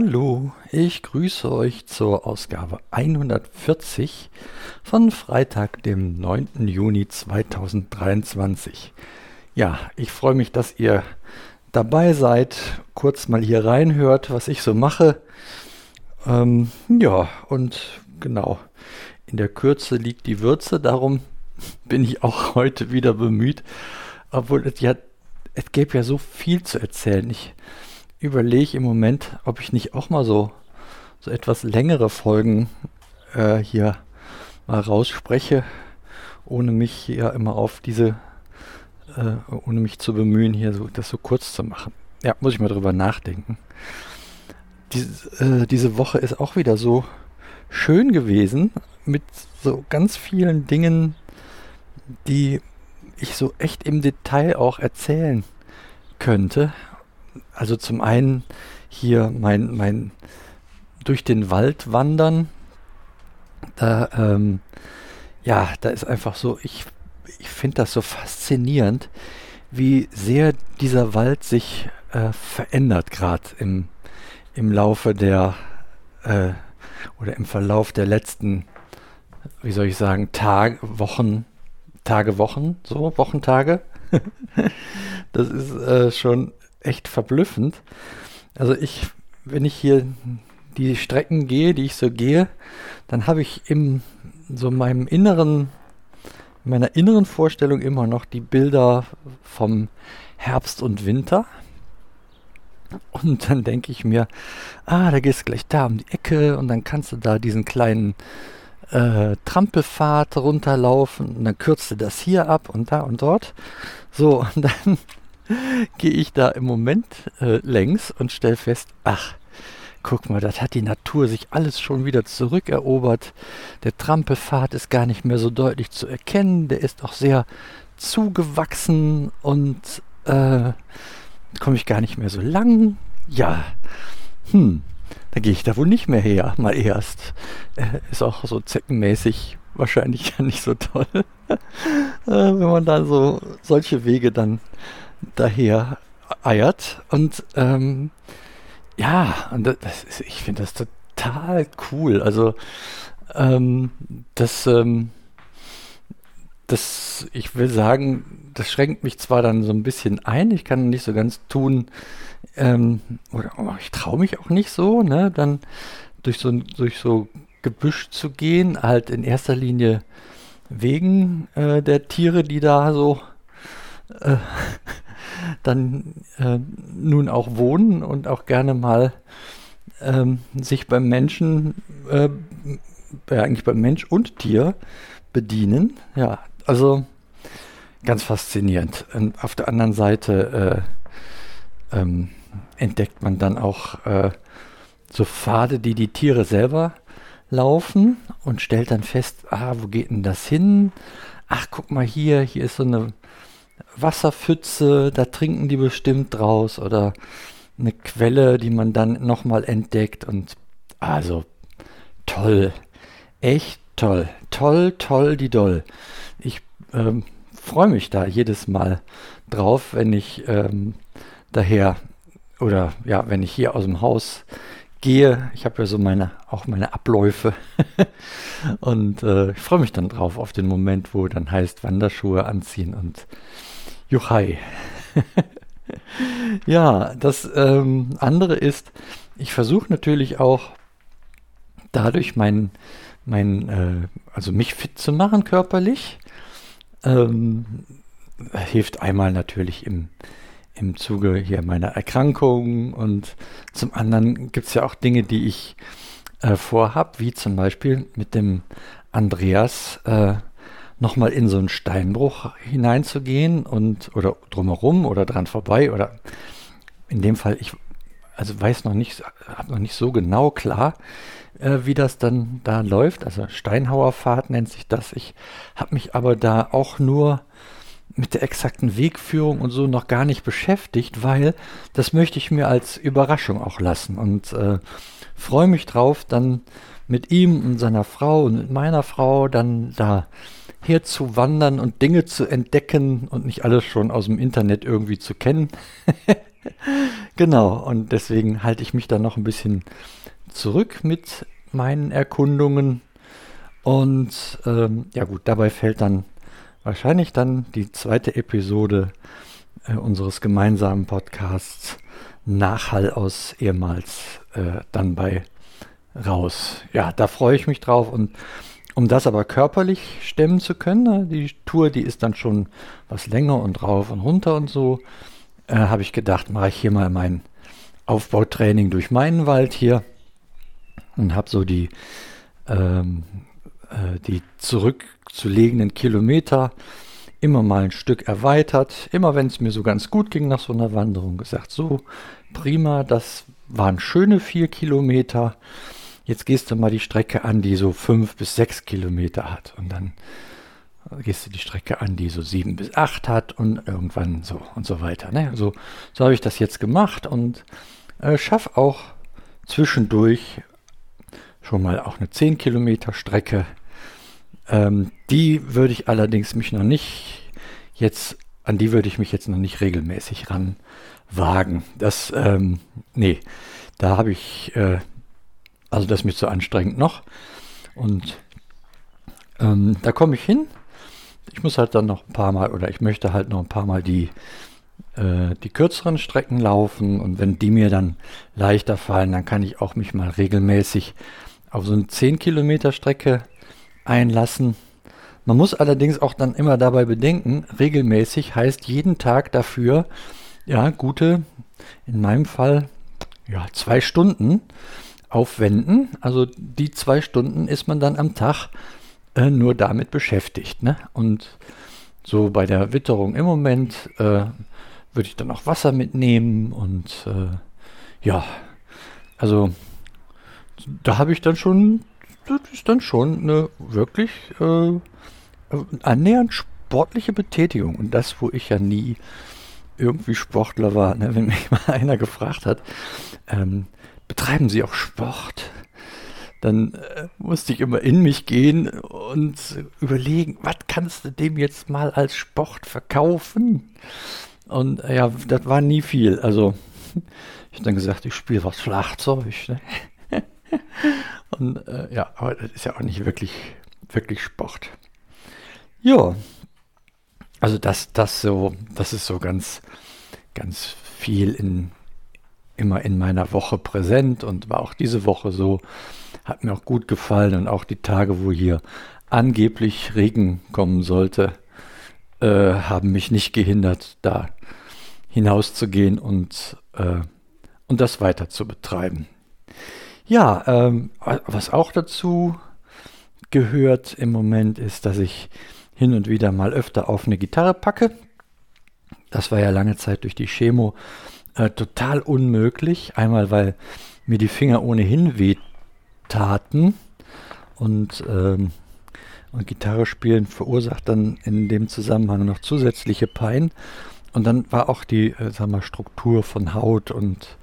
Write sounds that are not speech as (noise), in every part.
Hallo, ich grüße euch zur Ausgabe 140 von Freitag, dem 9. Juni 2023. Ja, ich freue mich, dass ihr dabei seid, kurz mal hier reinhört, was ich so mache. Ähm, ja, und genau, in der Kürze liegt die Würze, darum bin ich auch heute wieder bemüht, obwohl es ja, es gäbe ja so viel zu erzählen. Ich überlege im Moment, ob ich nicht auch mal so, so etwas längere Folgen äh, hier mal rausspreche, ohne mich hier immer auf diese, äh, ohne mich zu bemühen, hier so, das so kurz zu machen. Ja, muss ich mal drüber nachdenken. Dies, äh, diese Woche ist auch wieder so schön gewesen mit so ganz vielen Dingen, die ich so echt im Detail auch erzählen könnte also zum einen hier mein, mein durch den Wald wandern. Da, ähm, ja, da ist einfach so, ich, ich finde das so faszinierend, wie sehr dieser Wald sich äh, verändert, gerade im, im Laufe der äh, oder im Verlauf der letzten, wie soll ich sagen, Tage, Wochen, Tage, Wochen, so, Wochentage. (laughs) das ist äh, schon echt verblüffend. Also ich, wenn ich hier die Strecken gehe, die ich so gehe, dann habe ich im so meinem inneren, meiner inneren Vorstellung immer noch die Bilder vom Herbst und Winter. Und dann denke ich mir, ah, da gehst du gleich da um die Ecke und dann kannst du da diesen kleinen äh, Trampelpfad runterlaufen und dann kürzt du das hier ab und da und dort. So, und dann (laughs) gehe ich da im Moment äh, längs und stelle fest, ach, guck mal, das hat die Natur sich alles schon wieder zurückerobert. Der Trampelpfad ist gar nicht mehr so deutlich zu erkennen. Der ist auch sehr zugewachsen und äh, komme ich gar nicht mehr so lang. Ja, hm, dann gehe ich da wohl nicht mehr her, mal erst. Äh, ist auch so zeckenmäßig wahrscheinlich (laughs) ja nicht so toll, (laughs) äh, wenn man da so solche Wege dann daher eiert. Und ähm, ja, und das ist, ich finde das total cool. Also ähm, das, ähm, das, ich will sagen, das schränkt mich zwar dann so ein bisschen ein, ich kann nicht so ganz tun, ähm, oder oh, ich traue mich auch nicht so, ne, dann durch so, durch so Gebüsch zu gehen, halt in erster Linie wegen äh, der Tiere, die da so äh, dann äh, nun auch wohnen und auch gerne mal ähm, sich beim Menschen, äh, ja, eigentlich beim Mensch und Tier bedienen. Ja, also ganz faszinierend. Und auf der anderen Seite äh, ähm, entdeckt man dann auch äh, so Pfade, die die Tiere selber laufen und stellt dann fest, ah, wo geht denn das hin? Ach, guck mal hier, hier ist so eine Wasserpfütze, da trinken die bestimmt draus oder eine Quelle, die man dann nochmal entdeckt und also toll, echt toll, toll, toll, die doll. Ich ähm, freue mich da jedes Mal drauf, wenn ich ähm, daher oder ja, wenn ich hier aus dem Haus gehe. Ich habe ja so meine auch meine Abläufe (laughs) und äh, ich freue mich dann drauf auf den Moment, wo dann heißt Wanderschuhe anziehen und Juchai. (laughs) ja, das ähm, andere ist, ich versuche natürlich auch dadurch mein, mein äh, also mich fit zu machen körperlich. Ähm, hilft einmal natürlich im, im Zuge hier meiner Erkrankung und zum anderen gibt es ja auch Dinge, die ich äh, vorhab, wie zum Beispiel mit dem Andreas äh, nochmal in so einen Steinbruch hineinzugehen und oder drumherum oder dran vorbei oder in dem Fall, ich also weiß noch nicht, habe noch nicht so genau klar, äh, wie das dann da läuft. Also Steinhauerfahrt nennt sich das. Ich habe mich aber da auch nur mit der exakten Wegführung und so noch gar nicht beschäftigt, weil das möchte ich mir als Überraschung auch lassen und äh, freue mich drauf, dann mit ihm und seiner Frau und mit meiner Frau dann da herzuwandern und Dinge zu entdecken und nicht alles schon aus dem Internet irgendwie zu kennen. (laughs) genau, und deswegen halte ich mich dann noch ein bisschen zurück mit meinen Erkundungen. Und ähm, ja gut, dabei fällt dann wahrscheinlich dann die zweite Episode äh, unseres gemeinsamen Podcasts Nachhall aus ehemals äh, dann bei raus. Ja, da freue ich mich drauf und um das aber körperlich stemmen zu können, ne, die Tour, die ist dann schon was länger und rauf und runter und so, äh, habe ich gedacht, mache ich hier mal mein Aufbautraining durch meinen Wald hier und habe so die, ähm, äh, die zurückzulegenden Kilometer immer mal ein Stück erweitert. Immer wenn es mir so ganz gut ging nach so einer Wanderung, gesagt, so prima, das waren schöne vier Kilometer. Jetzt gehst du mal die Strecke an, die so fünf bis sechs Kilometer hat. Und dann gehst du die Strecke an, die so sieben bis acht hat und irgendwann so und so weiter. Ne? Also, so habe ich das jetzt gemacht und äh, schaffe auch zwischendurch schon mal auch eine 10 Kilometer Strecke. Ähm, die würde ich allerdings mich noch nicht jetzt, an die würde ich mich jetzt noch nicht regelmäßig ran wagen. Das, ähm, nee, da habe ich, äh, also das ist mir zu anstrengend noch. Und ähm, da komme ich hin. Ich muss halt dann noch ein paar Mal, oder ich möchte halt noch ein paar Mal die äh, die kürzeren Strecken laufen und wenn die mir dann leichter fallen, dann kann ich auch mich mal regelmäßig auf so eine 10 Kilometer Strecke einlassen. Man muss allerdings auch dann immer dabei bedenken, regelmäßig heißt jeden Tag dafür, ja, gute, in meinem Fall, ja, zwei Stunden aufwenden. Also die zwei Stunden ist man dann am Tag äh, nur damit beschäftigt. Ne? Und so bei der Witterung im Moment äh, würde ich dann auch Wasser mitnehmen und äh, ja, also da habe ich dann schon, das ist dann schon eine wirklich äh, annähernd sportliche Betätigung. Und das, wo ich ja nie irgendwie Sportler war. Ne? (laughs) Wenn mich mal einer gefragt hat, ähm, betreiben Sie auch Sport? Dann äh, musste ich immer in mich gehen und überlegen, was kannst du dem jetzt mal als Sport verkaufen? Und äh, ja, das war nie viel. Also (laughs) ich habe dann gesagt, ich spiele was Schlagzeug. Ne? (laughs) Und äh, ja, aber das ist ja auch nicht wirklich, wirklich Sport. Ja, also das, das so, das ist so ganz, ganz viel in, immer in meiner Woche präsent und war auch diese Woche so. Hat mir auch gut gefallen und auch die Tage, wo hier angeblich Regen kommen sollte, äh, haben mich nicht gehindert, da hinauszugehen und, äh, und das weiter zu betreiben. Ja, ähm, was auch dazu gehört im Moment ist, dass ich hin und wieder mal öfter auf eine Gitarre packe. Das war ja lange Zeit durch die Chemo äh, total unmöglich. Einmal, weil mir die Finger ohnehin wehtaten und, ähm, und Gitarre spielen verursacht dann in dem Zusammenhang noch zusätzliche Pein. Und dann war auch die äh, sag mal, Struktur von Haut und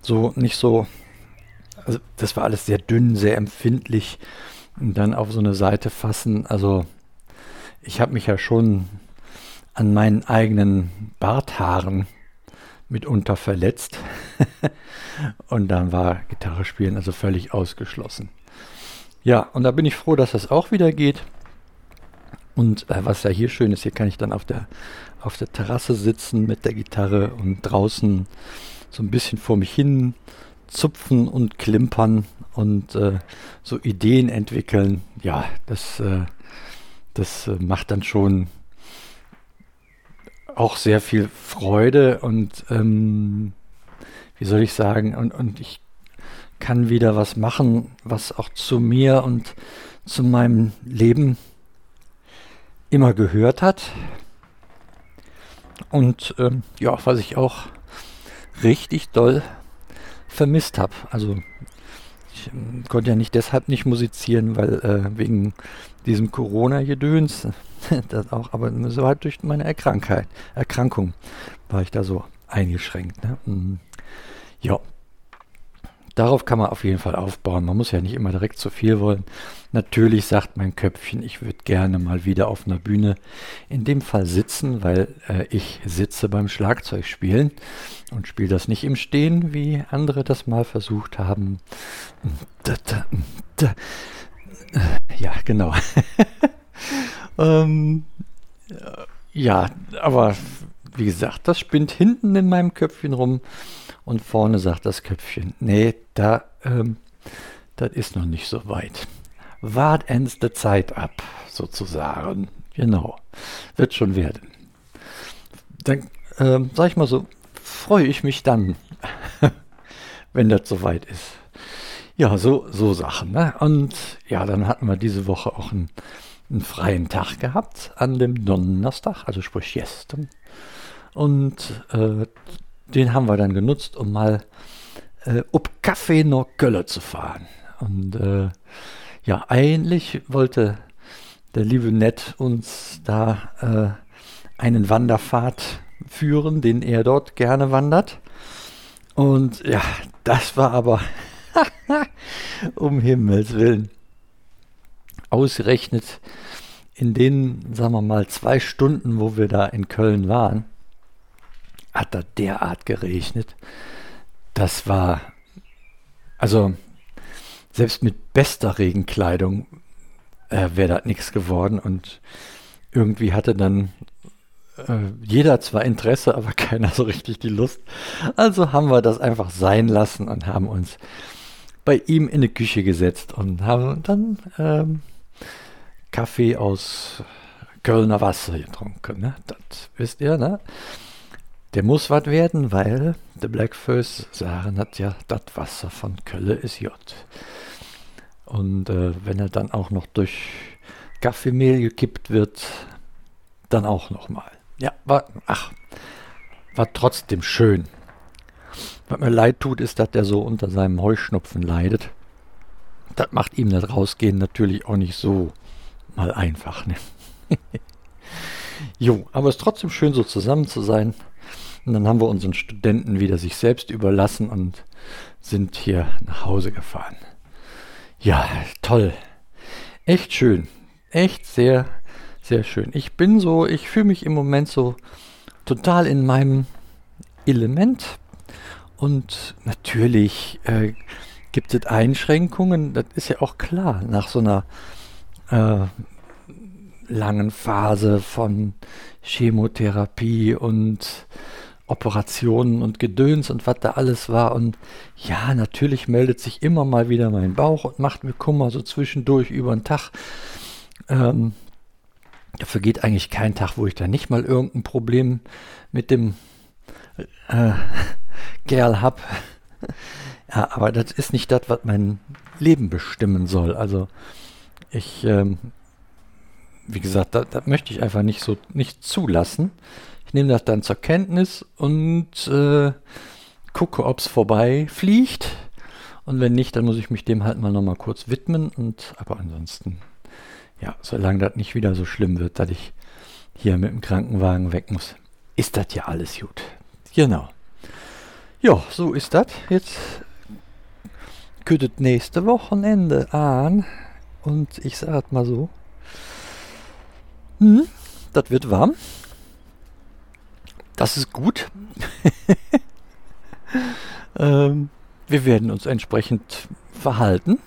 so nicht so also das war alles sehr dünn, sehr empfindlich. Und dann auf so eine Seite fassen. Also ich habe mich ja schon an meinen eigenen Barthaaren mitunter verletzt. (laughs) und dann war Gitarre spielen also völlig ausgeschlossen. Ja, und da bin ich froh, dass das auch wieder geht. Und äh, was ja hier schön ist, hier kann ich dann auf der, auf der Terrasse sitzen mit der Gitarre und draußen so ein bisschen vor mich hin zupfen und klimpern und äh, so Ideen entwickeln, ja, das, äh, das äh, macht dann schon auch sehr viel Freude und ähm, wie soll ich sagen, und, und ich kann wieder was machen, was auch zu mir und zu meinem Leben immer gehört hat. Und ähm, ja, was ich auch richtig doll vermisst habe. Also ich ähm, konnte ja nicht deshalb nicht musizieren, weil äh, wegen diesem Corona-Gedöns, (laughs) das auch, aber so halt durch meine Erkrankheit, Erkrankung war ich da so eingeschränkt. Ne? Mhm. Ja, darauf kann man auf jeden Fall aufbauen. Man muss ja nicht immer direkt zu viel wollen. Natürlich sagt mein Köpfchen, ich würde gerne mal wieder auf einer Bühne in dem Fall sitzen, weil äh, ich sitze beim Schlagzeugspielen und spiele das nicht im Stehen, wie andere das mal versucht haben. Ja, genau. (laughs) ähm, ja, aber wie gesagt, das spinnt hinten in meinem Köpfchen rum und vorne sagt das Köpfchen, nee, da, ähm, das ist noch nicht so weit. Wart ends der Zeit ab, sozusagen. Genau, wird schon werden. Dann, ähm, sag ich mal so, freue ich mich dann, (laughs) wenn das soweit ist. Ja, so, so Sachen. Ne? Und ja, dann hatten wir diese Woche auch einen, einen freien Tag gehabt an dem Donnerstag, also sprich gestern. Und äh, den haben wir dann genutzt, um mal äh, ob Kaffee nach Kölle zu fahren. Und äh, ja, eigentlich wollte der liebe Nett uns da äh, einen Wanderpfad führen, den er dort gerne wandert. Und ja, das war aber (laughs) um Himmels Willen ausgerechnet in den, sagen wir mal, zwei Stunden, wo wir da in Köln waren, hat da derart geregnet. Das war, also selbst mit bester Regenkleidung äh, wäre das nichts geworden und irgendwie hatte dann äh, jeder zwar Interesse, aber (laughs) keiner so richtig die Lust. Also haben wir das einfach sein lassen und haben uns bei ihm in die Küche gesetzt und haben dann ähm, Kaffee aus Kölner Wasser getrunken. Ne? Das wisst ihr, ne? Der muss was werden, weil der Blackfirst sagen hat ja, das Wasser von Kölle ist J. Und äh, wenn er dann auch noch durch Kaffeemehl gekippt wird, dann auch nochmal. Ja, war, ach, war trotzdem schön. Was mir leid tut, ist, dass der so unter seinem Heuschnupfen leidet. Das macht ihm das Rausgehen natürlich auch nicht so mal einfach. Ne? (laughs) jo, aber es ist trotzdem schön, so zusammen zu sein. Und dann haben wir unseren Studenten wieder sich selbst überlassen und sind hier nach Hause gefahren. Ja, toll. Echt schön. Echt sehr, sehr schön. Ich bin so, ich fühle mich im Moment so total in meinem Element. Und natürlich äh, gibt es Einschränkungen, das ist ja auch klar, nach so einer äh, langen Phase von Chemotherapie und Operationen und Gedöns und was da alles war. Und ja, natürlich meldet sich immer mal wieder mein Bauch und macht mir Kummer so zwischendurch über den Tag. Ähm, dafür geht eigentlich kein Tag, wo ich da nicht mal irgendein Problem mit dem äh, (laughs) Kerl habe. (laughs) Ja, aber das ist nicht das, was mein Leben bestimmen soll. Also ich, ähm, wie gesagt, das möchte ich einfach nicht so nicht zulassen nehme das dann zur Kenntnis und äh, gucke, ob es vorbei fliegt. Und wenn nicht, dann muss ich mich dem halt mal nochmal kurz widmen. Und aber ansonsten, ja, solange das nicht wieder so schlimm wird, dass ich hier mit dem Krankenwagen weg muss, ist das ja alles gut. Genau. Ja, so ist das. Jetzt könntet nächste Wochenende an. Und ich sag mal so. Hm, das wird warm. Das ist gut. (laughs) ähm, wir werden uns entsprechend verhalten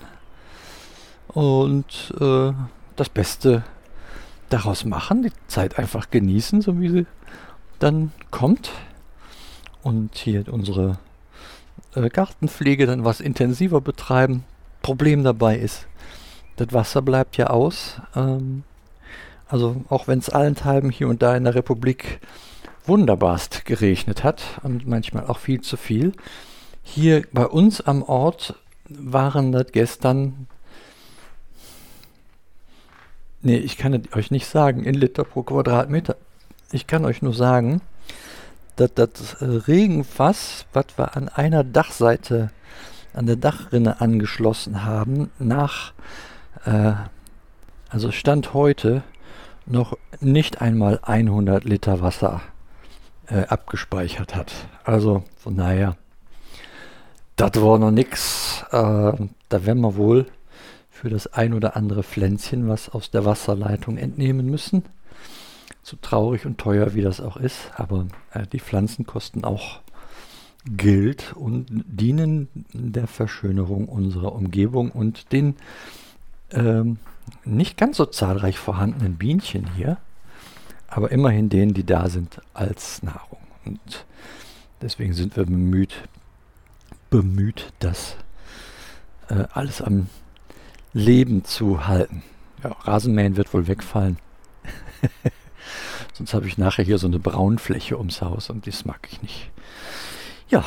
und äh, das Beste daraus machen, die Zeit einfach genießen, so wie sie dann kommt. Und hier unsere äh, Gartenpflege dann was intensiver betreiben. Problem dabei ist, das Wasser bleibt ja aus. Ähm, also auch wenn es allenthalben hier und da in der Republik wunderbarst geregnet hat und manchmal auch viel zu viel. Hier bei uns am Ort waren das gestern, nee, ich kann euch nicht sagen, in Liter pro Quadratmeter. Ich kann euch nur sagen, dass das Regenfass, was wir an einer Dachseite, an der Dachrinne angeschlossen haben, nach, äh, also Stand heute, noch nicht einmal 100 Liter Wasser äh, abgespeichert hat. Also von daher, Das war noch nix. Äh, da werden wir wohl für das ein oder andere Pflänzchen was aus der Wasserleitung entnehmen müssen. So traurig und teuer wie das auch ist, aber äh, die Pflanzen kosten auch Geld und dienen der Verschönerung unserer Umgebung und den ähm, nicht ganz so zahlreich vorhandenen Bienchen hier, aber immerhin denen, die da sind als Nahrung. Und deswegen sind wir bemüht, bemüht, das äh, alles am Leben zu halten. Ja, Rasenmähen wird wohl wegfallen. (laughs) Sonst habe ich nachher hier so eine Braunfläche ums Haus und das mag ich nicht. Ja,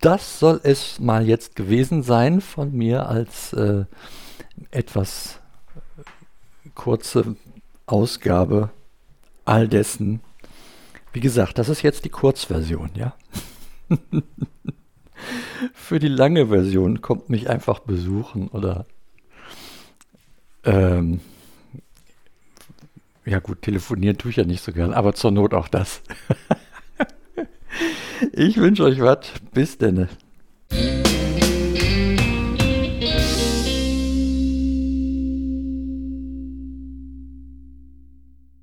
das soll es mal jetzt gewesen sein von mir als äh, etwas kurze Ausgabe all dessen. Wie gesagt, das ist jetzt die Kurzversion, ja. (laughs) Für die lange Version kommt mich einfach besuchen oder ähm, ja gut, telefonieren tue ich ja nicht so gern, aber zur Not auch das. (laughs) ich wünsche euch was. Bis denn.